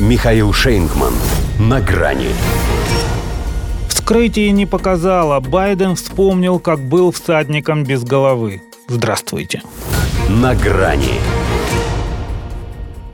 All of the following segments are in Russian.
Михаил Шейнгман. На грани. Вскрытие не показало. Байден вспомнил, как был всадником без головы. Здравствуйте. На грани.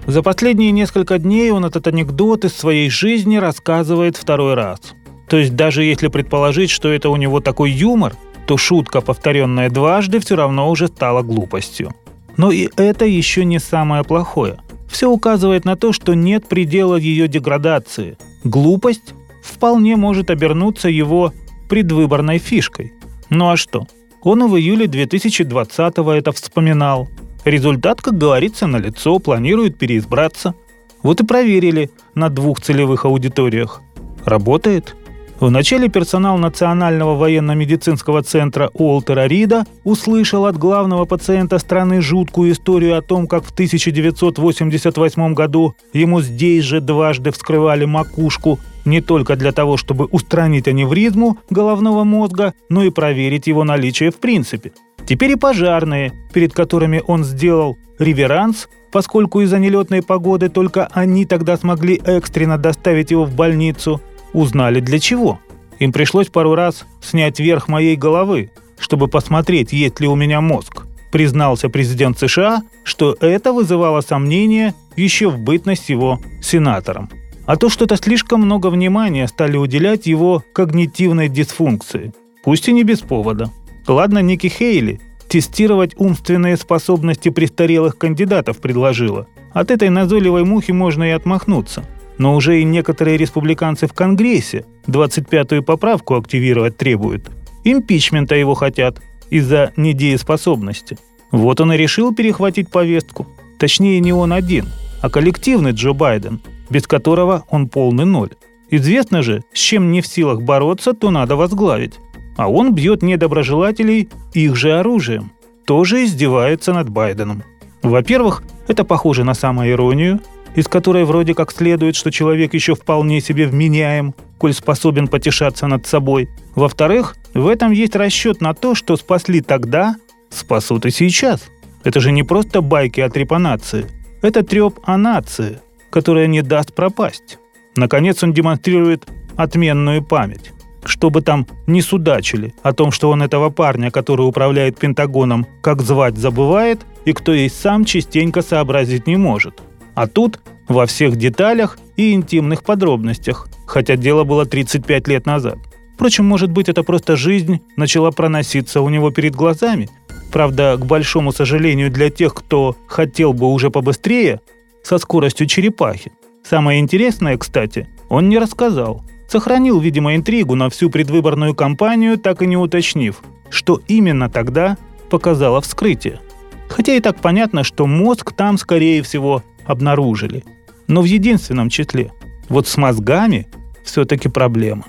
За последние несколько дней он этот анекдот из своей жизни рассказывает второй раз. То есть даже если предположить, что это у него такой юмор, то шутка, повторенная дважды, все равно уже стала глупостью. Но и это еще не самое плохое – все указывает на то, что нет предела ее деградации. Глупость вполне может обернуться его предвыборной фишкой. Ну а что? Он и в июле 2020-го это вспоминал. Результат, как говорится, на лицо планирует переизбраться. Вот и проверили на двух целевых аудиториях. Работает? Вначале персонал Национального военно-медицинского центра Уолтера Рида услышал от главного пациента страны жуткую историю о том, как в 1988 году ему здесь же дважды вскрывали макушку не только для того, чтобы устранить аневризму головного мозга, но и проверить его наличие в принципе. Теперь и пожарные, перед которыми он сделал реверанс, поскольку из-за нелетной погоды только они тогда смогли экстренно доставить его в больницу – узнали для чего. Им пришлось пару раз снять верх моей головы, чтобы посмотреть, есть ли у меня мозг. Признался президент США, что это вызывало сомнения еще в бытность его сенатором. А то что-то слишком много внимания стали уделять его когнитивной дисфункции. Пусть и не без повода. Ладно, Ники Хейли тестировать умственные способности престарелых кандидатов предложила. От этой назойливой мухи можно и отмахнуться – но уже и некоторые республиканцы в Конгрессе 25-ю поправку активировать требуют. Импичмента его хотят из-за недееспособности. Вот он и решил перехватить повестку. Точнее, не он один, а коллективный Джо Байден, без которого он полный ноль. Известно же, с чем не в силах бороться, то надо возглавить. А он бьет недоброжелателей их же оружием. Тоже издевается над Байденом. Во-первых, это похоже на самоиронию, из которой вроде как следует, что человек еще вполне себе вменяем, коль способен потешаться над собой. Во-вторых, в этом есть расчет на то, что спасли тогда, спасут и сейчас. Это же не просто байки о трепанации. Это треп о нации, которая не даст пропасть. Наконец он демонстрирует отменную память. Чтобы там не судачили о том, что он этого парня, который управляет Пентагоном, как звать забывает, и кто есть сам частенько сообразить не может – а тут во всех деталях и интимных подробностях, хотя дело было 35 лет назад. Впрочем, может быть, это просто жизнь начала проноситься у него перед глазами. Правда, к большому сожалению для тех, кто хотел бы уже побыстрее, со скоростью черепахи. Самое интересное, кстати, он не рассказал. Сохранил, видимо, интригу на всю предвыборную кампанию, так и не уточнив, что именно тогда показало вскрытие. Хотя и так понятно, что мозг там, скорее всего, обнаружили. Но в единственном числе. Вот с мозгами все-таки проблема.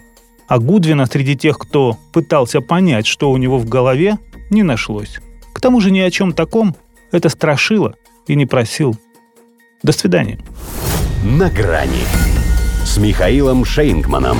А Гудвина среди тех, кто пытался понять, что у него в голове, не нашлось. К тому же ни о чем таком это страшило и не просил. До свидания. На грани с Михаилом Шейнгманом.